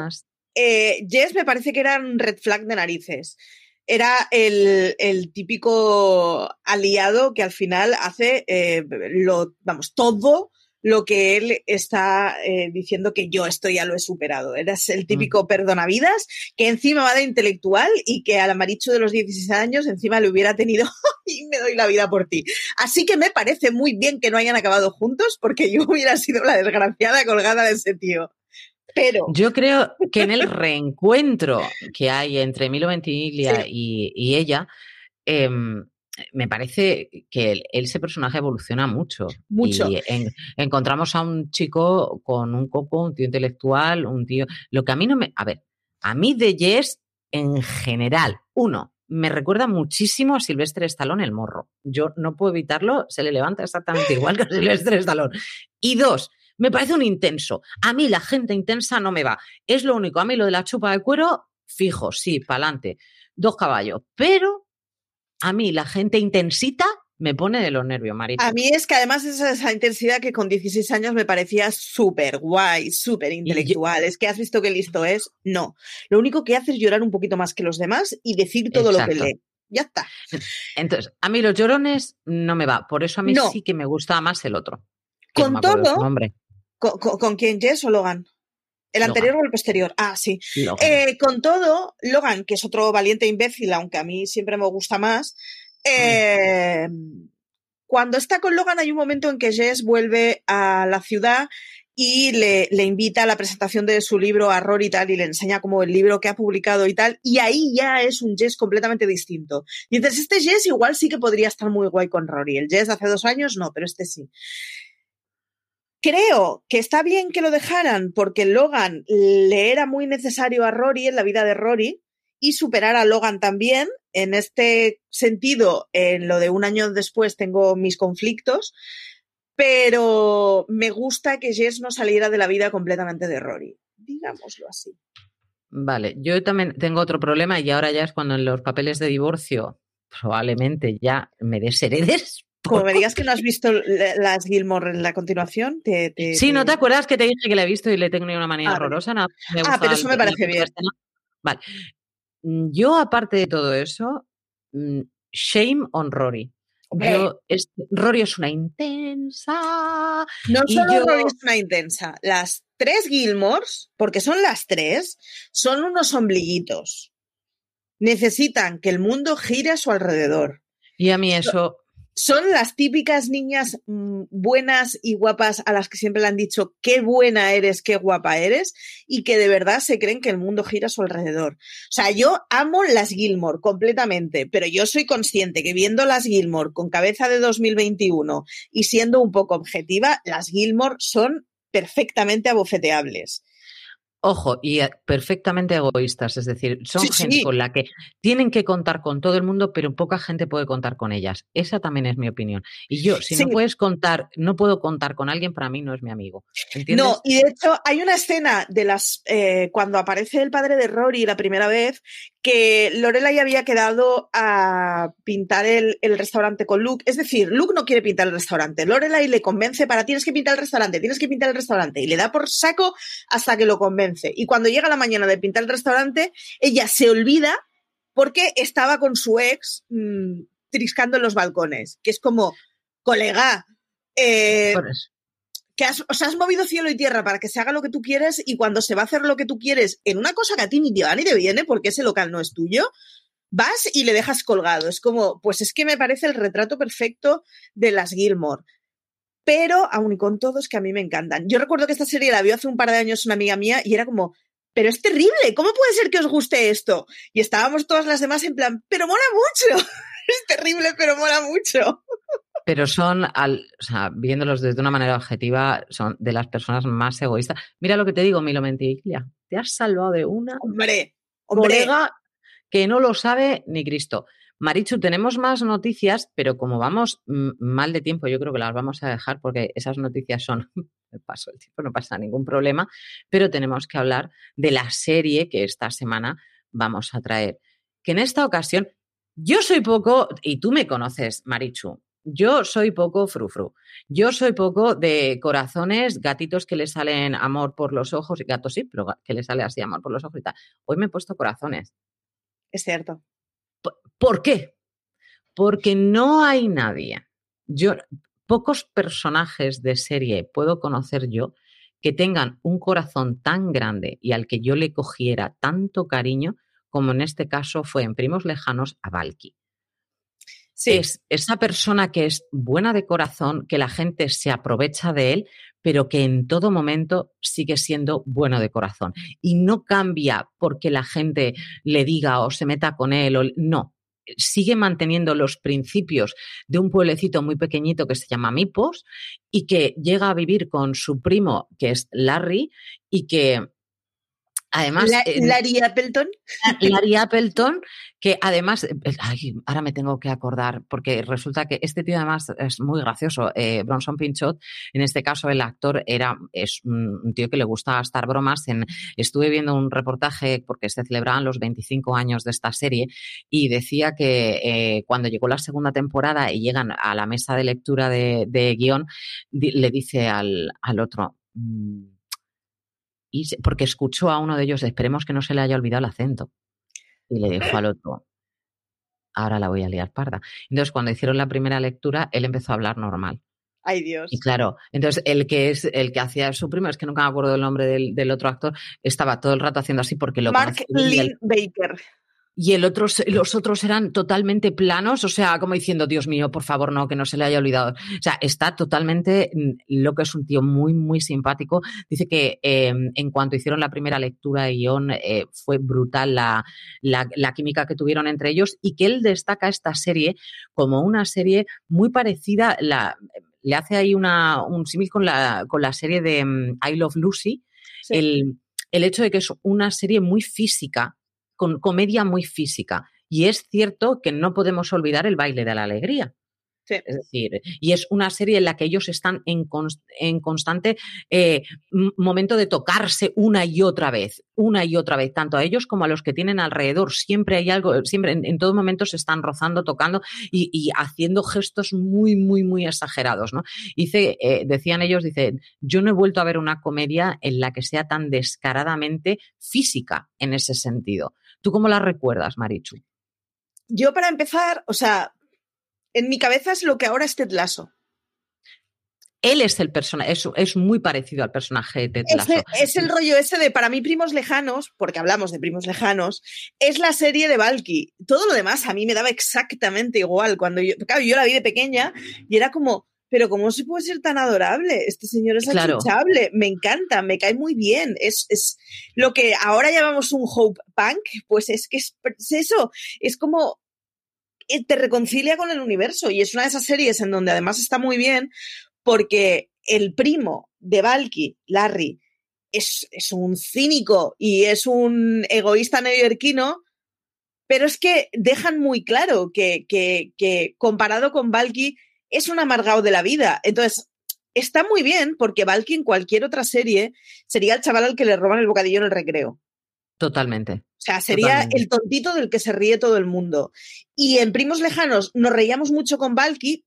Eh, Jess me parece que era un red flag de narices. Era el, el típico aliado que al final hace eh, lo, vamos, todo lo que él está eh, diciendo que yo esto ya lo he superado. Eras el típico perdonavidas que encima va de intelectual y que a la Marichu de los 16 años encima le hubiera tenido y me doy la vida por ti. Así que me parece muy bien que no hayan acabado juntos porque yo hubiera sido la desgraciada colgada de ese tío. Pero Yo creo que en el reencuentro que hay entre Milo Ventimiglia Sí. y, y ella, em, me parece que ese personaje evoluciona mucho. Mucho. Y en- encontramos a un chico con un coco, un tío intelectual, un tío. Lo que a mí no me. A ver, a mí de Jess en general, uno, me recuerda muchísimo a Silvestre Stallone el morro. Yo no puedo evitarlo, se le levanta exactamente igual que a Silvestre Stallone. Y dos, me parece un intenso. A mí la gente intensa no me va. Es lo único. A mí lo de la chupa de cuero, fijo, sí, pa'lante. Dos caballos. Pero a mí la gente intensita me pone de los nervios, Marita. A mí es que además es esa intensidad que con 16 años me parecía súper guay, súper intelectual. Es que has visto qué listo es. No. Lo único que hace es llorar un poquito más que los demás y decir todo lo que lee. Ya está. Entonces, a mí los llorones no me va. Por eso a mí No. sí que me gusta más el otro. no Con su todo. ¿Con, con, con quién? ¿Jess o Logan? ¿El Logan. anterior o el posterior? Ah, sí. Eh, con todo, Logan, que es otro valiente imbécil, aunque a mí siempre me gusta más, eh, cuando está con Logan hay un momento en que Jess vuelve a la ciudad y le, le invita a la presentación de su libro a Rory y tal, y le enseña como el libro que ha publicado y tal, y ahí ya es un Jess completamente distinto. Y dices, este Jess igual sí que podría estar muy guay con Rory. El Jess de hace dos años no, pero este sí. Creo que está bien que lo dejaran porque Logan le era muy necesario a Rory en la vida de Rory y superar a Logan también. En este sentido, en lo de un año después tengo mis conflictos, pero me gusta que Jess no saliera de la vida completamente de Rory, digámoslo así. Vale, yo también tengo otro problema y ahora ya es cuando en los papeles de divorcio probablemente ya me desheredes. Como me digas que no has visto las Gilmore en la continuación, te, Sí, ¿no te acuerdas que te dije que la he visto y le tengo una manera ah, horrorosa? ah, pero eso me parece bien. Vale. Mm, yo, aparte de todo eso, mm, shame on Rory. Rory es una intensa. No solo Rory es una intensa. Las tres Gilmores, porque son las tres, son unos ombliguitos. Necesitan que el mundo gire a su alrededor. Y a mí eso son las típicas niñas mm, buenas y guapas a las que siempre le han dicho qué buena eres, qué guapa eres, y que de verdad se creen que el mundo gira a su alrededor. O sea, yo amo las Gilmore completamente, pero yo soy consciente que viendo las Gilmore con cabeza de 2021 y siendo un poco objetiva, las Gilmore son perfectamente abofeteables. Ojo, y eh, perfectamente egoístas, es decir, son gente con la que tienen que contar con todo el mundo, pero poca gente puede contar con ellas. Esa también es mi opinión. Y yo, si no puedes contar, no puedo contar con alguien, para mí no es mi amigo. No, y de hecho hay una escena de las eh, cuando aparece el padre de Rory la primera vez que Lorelai había quedado a pintar el, restaurante con Luke. Es decir, Luke no quiere pintar el restaurante. Lorelai le convence para tienes que pintar el restaurante, tienes que pintar el restaurante. Y le da por saco hasta que lo convence. Y cuando llega la mañana de pintar el restaurante, ella se olvida porque estaba con su ex mm, triscando en los balcones. Que es como, colega, eh, que has, o sea, has movido cielo y tierra para que se haga lo que tú quieres y cuando se va a hacer lo que tú quieres en una cosa que a ti ni te va ni te viene porque ese local no es tuyo, vas y le dejas colgado. Es como, pues es que me parece el retrato perfecto de las Gilmore. Pero aún y con todos que a mí me encantan. Yo recuerdo que esta serie la vio hace un par de años una amiga mía y era como, pero es terrible, ¿cómo puede ser que os guste esto? Y estábamos todas las demás en plan, pero mola mucho. es terrible, pero mola mucho pero son, al, o sea, viéndolos desde una manera objetiva, son de las personas más egoístas. Mira lo que te digo, Milo Mentiglia, te has salvado de una hombre, que no lo sabe ni Cristo. Marichu, tenemos más noticias, pero como vamos mal de tiempo, yo creo que las vamos a dejar porque esas noticias son el paso del tiempo, no pasa ningún problema, pero tenemos que hablar de la serie que esta semana vamos a traer. Que en esta ocasión, yo soy poco, y tú me conoces, Marichu, yo soy poco frufru. Yo soy poco de corazones, gatitos que le salen amor por los ojos, gatos sí, pero que le sale así amor por los ojos y tal. Hoy me he puesto corazones. Es cierto. ¿Por, qué? Porque no hay nadie. Yo, pocos personajes de serie puedo conocer yo que tengan un corazón tan grande y al que yo le cogiera tanto cariño como en este caso fue en Primos Lejanos a Valky. Es esa persona que es buena de corazón, que la gente se aprovecha de él, pero que en todo momento sigue siendo bueno de corazón. Y no cambia porque la gente le diga o se meta con él o no. Sigue manteniendo los principios de un pueblecito muy pequeñito que se llama Mipos y que llega a vivir con su primo, que es Larry, y que Además, Larry Appleton. Larry Appleton, que además, eh, ahora me tengo que acordar, porque resulta que este tío además es muy gracioso. Eh, Bronson Pinchot, en este caso el actor, era, es un tío que le gusta gastar bromas. En, estuve viendo un reportaje porque se celebraban los 25 años de esta serie y decía que eh, cuando llegó la segunda temporada y llegan a la mesa de lectura de, guion, le dice al, al otro, mm, porque escuchó a uno de ellos, esperemos que no se le haya olvidado el acento. Y le dijo al otro, ahora la voy a liar parda. Entonces, cuando hicieron la primera lectura, él empezó a hablar normal. Ay, Dios. Y claro, entonces el que es el que hacía su primo, es que nunca me acuerdo del nombre del, otro actor, estaba todo el rato haciendo así porque lo Mark Lee Baker y el otro, los otros eran totalmente planos, o sea, como diciendo, Dios mío, por favor, no, que no se le haya olvidado. O sea, está totalmente mm, lo que es un tío muy, muy simpático. Dice que em, en cuanto hicieron la primera lectura de guion, eh, fue brutal la, la, química que tuvieron entre ellos y que él destaca esta serie como una serie muy parecida, la, le hace ahí una, un símil con la, con la serie de mm, I Love Lucy, el, el hecho de que es una serie muy física, con comedia muy física. Y es cierto que no podemos olvidar el baile de la alegría. Es decir, y es una serie en la que ellos están en, en constante eh, momento de tocarse una y otra vez, una y otra vez, tanto a ellos como a los que tienen alrededor. Siempre hay algo, siempre en, todo momento se están rozando, tocando y, haciendo gestos muy, muy, muy exagerados. ¿no? Dice, eh, decían ellos, dice, yo no he vuelto a ver una comedia en la que sea tan descaradamente física en ese sentido. ¿Tú cómo la recuerdas, Marichu? Yo, para empezar, o sea, en mi cabeza es lo que ahora es Ted Lasso. Él es el personaje, es, muy parecido al personaje de Ted Lasso. Es, el rollo ese de para mí primos lejanos, porque hablamos de primos lejanos, es la serie de Valky. Todo lo demás a mí me daba exactamente igual. Cuando yo, claro, yo la vi de pequeña y era como, pero ¿cómo se puede ser tan adorable? Este señor es claro. me encanta, me cae muy bien. Es, es, lo que ahora llamamos un hope punk, pues es que es eso, es como eh, te reconcilia con el universo y es una de esas series en donde además está muy bien porque el primo de Valky, Larry, es, un cínico y es un egoísta neoyorquino, pero es que dejan muy claro que, que, comparado con Valky es un amargado de la vida. Entonces, está muy bien porque Valky en cualquier otra serie sería el chaval al que le roban el bocadillo en el recreo. Totalmente. O sea, sería el tontito del que se ríe todo el mundo. Y en Primos Lejanos nos reíamos mucho con Valky,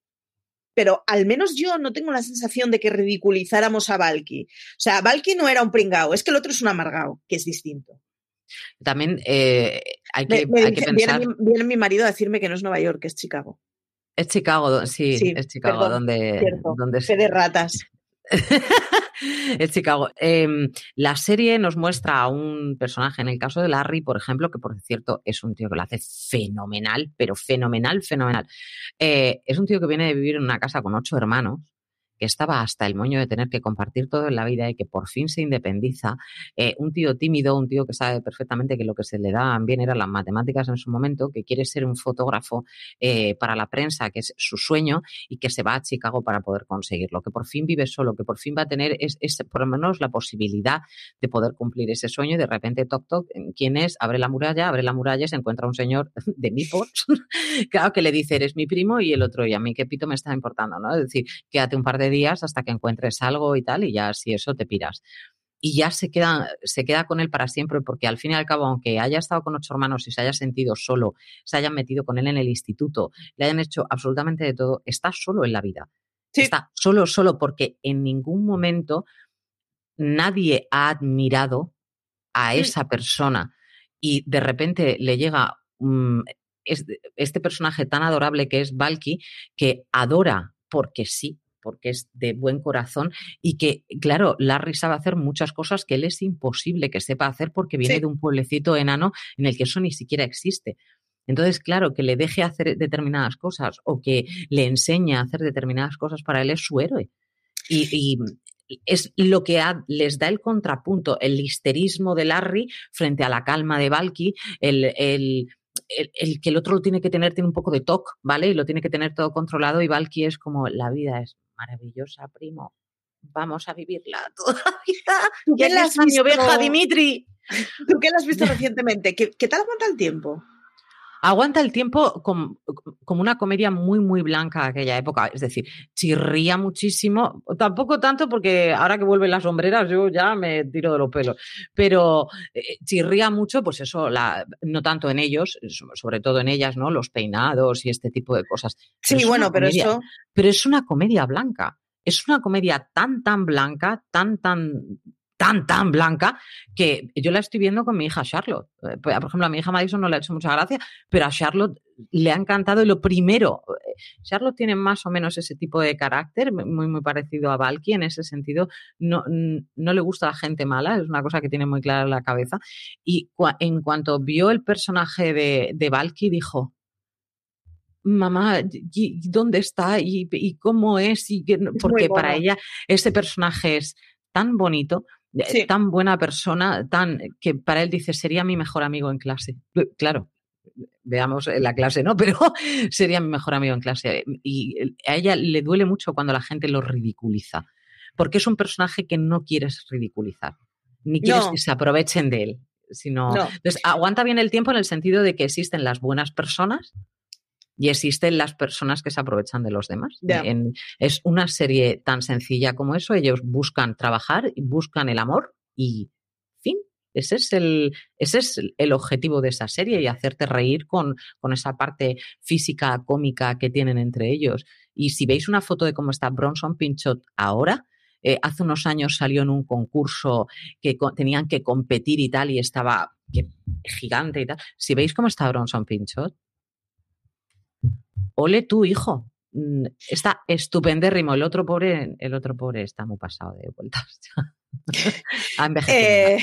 pero al menos yo no tengo la sensación de que ridiculizáramos a Valky. O sea, Valky no era un pringao, es que el otro es un amargao, que es distinto. También eh, hay que, pensar... Viene mi, marido a decirme que no es Nueva York, que es Chicago. Es Chicago, sí, es Chicago, donde, donde... de ratas. es Chicago. Em, la serie nos muestra a un personaje, en el caso de Larry, por ejemplo, que por cierto es un tío que lo hace fenomenal, pero fenomenal, fenomenal. Eh, es un tío que viene de vivir en una casa con ocho hermanos que estaba hasta el moño de tener que compartir todo en la vida y que por fin se independiza, eh, un tío tímido, un tío que sabe perfectamente que lo que se le da bien eran las matemáticas en su momento, que quiere ser un fotógrafo eh, para la prensa, que es su sueño, y que se va a Chicago para poder conseguirlo, que por fin vive solo, que por fin va a tener por lo menos la posibilidad de poder cumplir ese sueño y de repente toc toc, ¿quién es? Abre la muralla, abre la muralla y se encuentra un señor de mi por, claro que le dice, eres mi primo y el otro, y a mí qué pito me está importando, ¿no? Es decir, quédate un par de días hasta que encuentres algo y tal, y ya si eso te piras. Y ya se queda, se queda con él para siempre, porque al fin y al cabo, aunque haya estado con ocho hermanos y se haya sentido solo, se hayan metido con él en el instituto, le hayan hecho absolutamente de todo, está solo en la vida. Está solo, solo, porque en ningún momento nadie ha admirado a mm. esa persona y de repente le llega este personaje tan adorable que es Valky, que adora porque sí porque es de buen corazón y que, claro, Larry sabe hacer muchas cosas que él es imposible que sepa hacer porque viene de un pueblecito enano en el que eso ni siquiera existe. Entonces, claro, que le deje hacer determinadas cosas o que le enseñe a hacer determinadas cosas para él es su héroe. Y, es lo que les da el contrapunto, el histerismo de Larry frente a la calma de Valky, el, el, el, que el otro lo tiene que tener, tiene un poco de toque, ¿vale? Y lo tiene que tener todo controlado y Valky es como, la vida es maravillosa, primo. Vamos a vivirla toda la vida. ¿Tú qué la has visto? mi oveja, Dimitri? ¿Tú qué la has visto recientemente? ¿Qué, ¿Qué tal aguanta el tiempo? Aguanta el tiempo como, una comedia muy, muy blanca de aquella época. Es decir, chirría muchísimo. Tampoco tanto porque ahora que vuelven las sombreras yo ya me tiro de los pelos. Pero eh, chirría mucho, pues eso, la, no tanto en ellos, sobre todo en ellas, ¿no? Los peinados y este tipo de cosas. Sí, bueno, pero eso. Pero es una comedia blanca. Es una comedia tan, tan blanca, tan, tan tan, tan blanca que yo la estoy viendo con mi hija Charlotte. Eh, pues, por ejemplo, a mi hija Madison no le ha hecho mucha gracia, pero a Charlotte le ha encantado. Y lo primero, eh, Charlotte tiene más o menos ese tipo de carácter, muy, muy parecido a Valky en ese sentido. No, no le gusta la gente mala, es una cosa que tiene muy clara en la cabeza. Y en cuanto vio el personaje de, de Valky, dijo, mamá, ¿dónde está? ¿Y, cómo es? Y porque para ella ese personaje es tan bonito, tan buena persona, tan que para él dice, sería mi mejor amigo en clase. Claro, veamos la clase, ¿no? Pero sería mi mejor amigo en clase. Y a ella le duele mucho cuando la gente lo ridiculiza, porque es un personaje que no quieres ridiculizar, ni quieres que se aprovechen de él. Sino, Entonces, aguanta bien el tiempo en el sentido de que existen las buenas personas y existen las personas que se aprovechan de los demás. es una serie tan sencilla como eso. Ellos buscan trabajar, buscan el amor y fin. Ese es el, ese es el objetivo de esa serie y hacerte reír con, con esa parte física, cómica que tienen entre ellos. Y si veis una foto de cómo está Bronson Pinchot ahora, eh, hace unos años salió en un concurso que tenían que competir y tal, y estaba gigante y tal. Si veis cómo está Bronson Pinchot, ole tu hijo. Mm, está estupendérrimo. El otro pobre, el otro pobre está muy pasado de vueltas. eh,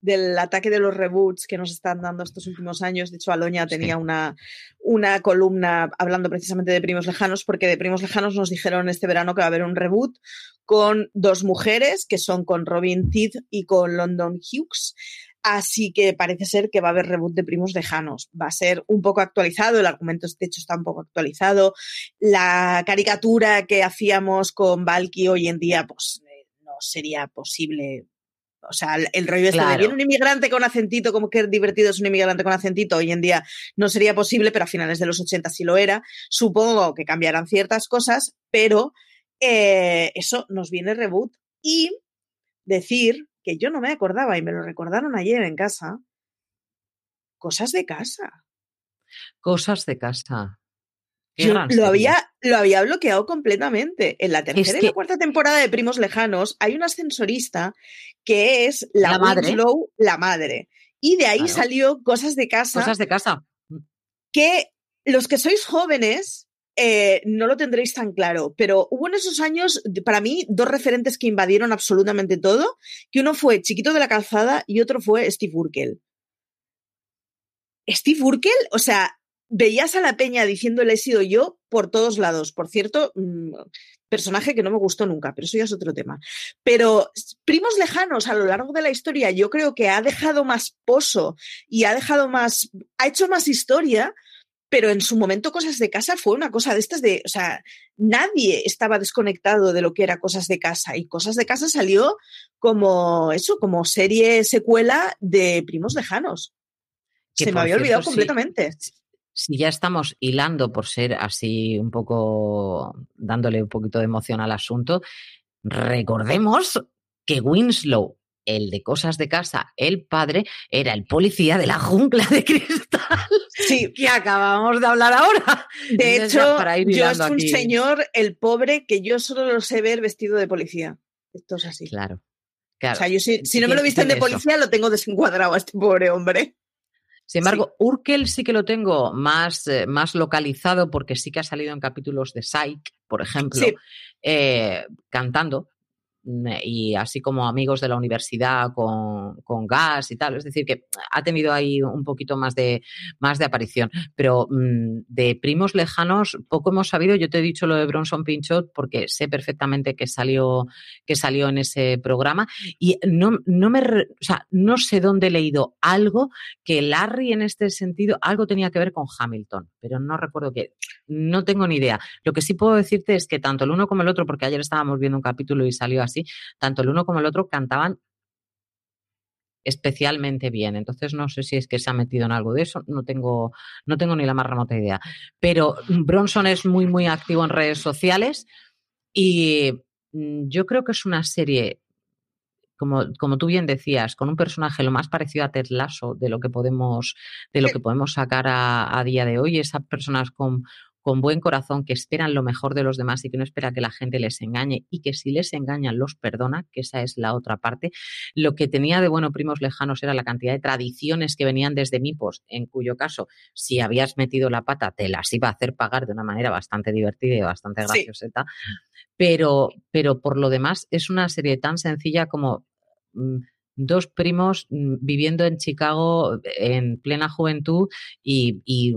del ataque de los reboots que nos están dando estos últimos años. De hecho, Aloña tenía una, una columna hablando precisamente de Primos Lejanos, porque de Primos Lejanos nos dijeron este verano que va a haber un reboot con dos mujeres, que son con Robin Tidd y con London Hughes. Así que parece ser que va a haber reboot de Primos Lejanos. Va a ser un poco actualizado, el argumento de hecho está un poco actualizado. La caricatura que hacíamos con Valky hoy en día, pues eh, no sería posible. O sea, el, rollo este de bien un inmigrante con acentito, como que divertido es un inmigrante con acentito, hoy en día no sería posible, pero a finales de los 80 sí lo era. Supongo que cambiarán ciertas cosas, pero eh, eso nos viene reboot. Y decir que yo no me acordaba y me lo recordaron ayer en casa, cosas de casa. Cosas de casa. Yo lo había, lo había bloqueado completamente. En la tercera y la cuarta temporada de Primos Lejanos hay una ascensorista que es la, madre. la madre. Y de ahí salió Cosas de Casa. Cosas de Casa. Que los que sois jóvenes eh, no lo tendréis tan claro, pero hubo en esos años, para mí, dos referentes que invadieron absolutamente todo, que uno fue Chiquito de la Calzada y otro fue Steve Urkel. Steve Urkel, o sea, veías a la peña diciéndole he sido yo por todos lados. Por cierto, mm, personaje que no me gustó nunca, pero eso ya es otro tema. Pero primos lejanos a lo largo de la historia, yo creo que ha dejado más pozo y ha dejado más, ha hecho más historia pero en su momento Cosas de Casa fue una cosa de estas de, o sea, nadie estaba desconectado de lo que era Cosas de Casa y Cosas de Casa salió como eso, como serie secuela de Primos Lejanos. Se me había olvidado completamente. Si, ya estamos hilando por ser así un poco dándole un poquito de emoción al asunto, recordemos que Winslow el de cosas de casa, el padre, era el policía de la jungla de cristal. Sí. Que acabamos de hablar ahora. De hecho, yo es un señor, el pobre, que yo solo lo sé ver vestido de policía. Esto es así. Claro. O sea, yo si, no me lo visten de policía, lo tengo desencuadrado a este pobre hombre. Sin embargo, Urkel sí que lo tengo más, eh, más localizado porque sí que ha salido en capítulos de Psych, por ejemplo, eh, cantando. Y así como amigos de la universidad con, con, gas y tal. Es decir, que ha tenido ahí un poquito más de, más de aparición. Pero mm, de primos lejanos, poco hemos sabido. Yo te he dicho lo de Bronson Pinchot porque sé perfectamente que salió, que salió en ese programa. Y no, no me, o sea, no sé dónde he leído algo que Larry en este sentido, algo tenía que ver con Hamilton, pero no recuerdo qué. No tengo ni idea. Lo que sí puedo decirte es que tanto el uno como el otro, porque ayer estábamos viendo un capítulo y salió así, tanto el uno como el otro cantaban especialmente bien. Entonces no sé si es que se ha metido en algo de eso, no tengo, no tengo ni la más remota idea. Pero Bronson es muy, muy activo en redes sociales y mm, yo creo que es una serie, como, como tú bien decías, con un personaje lo más parecido a Ted Lasso de lo que podemos, de lo que podemos sacar a, a día de hoy, esas personas con con buen corazón, que esperan lo mejor de los demás y que no espera que la gente les engañe y que si les engañan los perdona, que esa es la otra parte. Lo que tenía de bueno primos lejanos era la cantidad de tradiciones que venían desde Mipos, en cuyo caso, si habías metido la pata, te las iba a hacer pagar de una manera bastante divertida y bastante gracioseta. Pero, pero por lo demás, es una serie tan sencilla como mm, dos primos mm, viviendo en Chicago en plena juventud y, y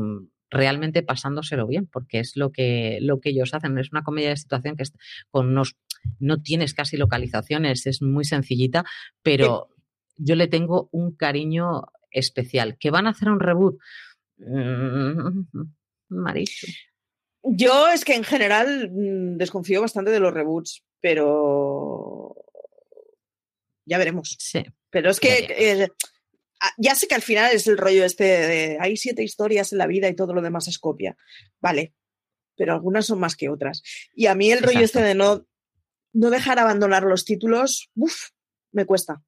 realmente pasándoselo bien, porque es lo que, lo que ellos hacen. Es una comedia de situación que con unos, no tienes casi localizaciones, es muy sencillita, pero yo le tengo un cariño especial. ¿Que van a hacer un reboot? Mm, Marichu. Yo es que en general mm, desconfío bastante de los reboots, pero ya veremos. Sí. Pero es que eh, ya sé que al final es el rollo este de hay siete historias en la vida y todo lo demás es copia. Vale, pero algunas son más que otras. Y a mí el rollo este de no, no dejar abandonar los títulos, uff, me cuesta.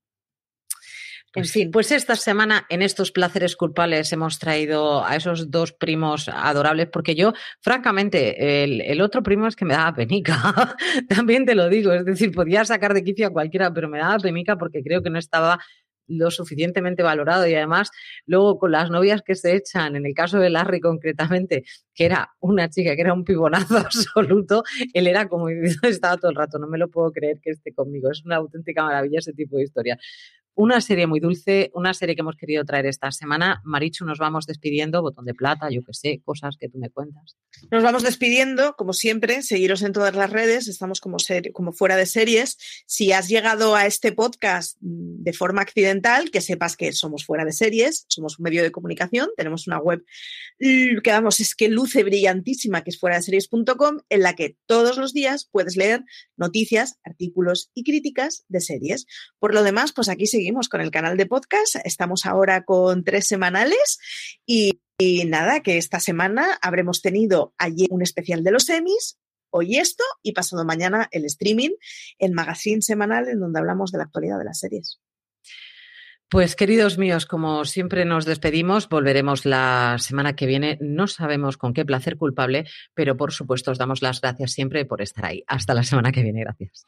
En fin, pues esta semana en estos placeres culpables hemos traído a esos dos primos adorables, porque yo, francamente, el, el otro primo es que me daba penica, también te lo digo, es decir, podía sacar de quicio a cualquiera, pero me daba penica porque creo que no estaba lo suficientemente valorado y además luego con las novias que se echan, en el caso de Larry concretamente, que era una chica que era un pibonazo absoluto, él era como estaba todo el rato, no me lo puedo creer que esté conmigo, es una auténtica maravilla ese tipo de historia. Una serie muy dulce, una serie que hemos querido traer esta semana. Marichu, nos vamos despidiendo, botón de plata, yo que sé, cosas que tú me cuentas. Nos vamos despidiendo, como siempre, seguiros en todas las redes, estamos como, ser, como fuera de series. Si has llegado a este podcast mm, de forma accidental, que sepas que somos fuera de series, somos un medio de comunicación, tenemos una web que vamos, es que luce brillantísima, que es fuera de series.com, en la que todos los días puedes leer noticias, artículos y críticas de series. Por lo demás, pues aquí seguimos con el canal de podcast, estamos ahora con tres semanales y y nada, que esta semana habremos tenido ayer un especial de los semis, hoy esto y pasado mañana el streaming, el magazine semanal en donde hablamos de la actualidad de las series. Pues queridos míos, como siempre nos despedimos, volveremos la semana que viene. No sabemos con qué placer culpable, pero por supuesto os damos las gracias siempre por estar ahí. Hasta la semana que viene, gracias.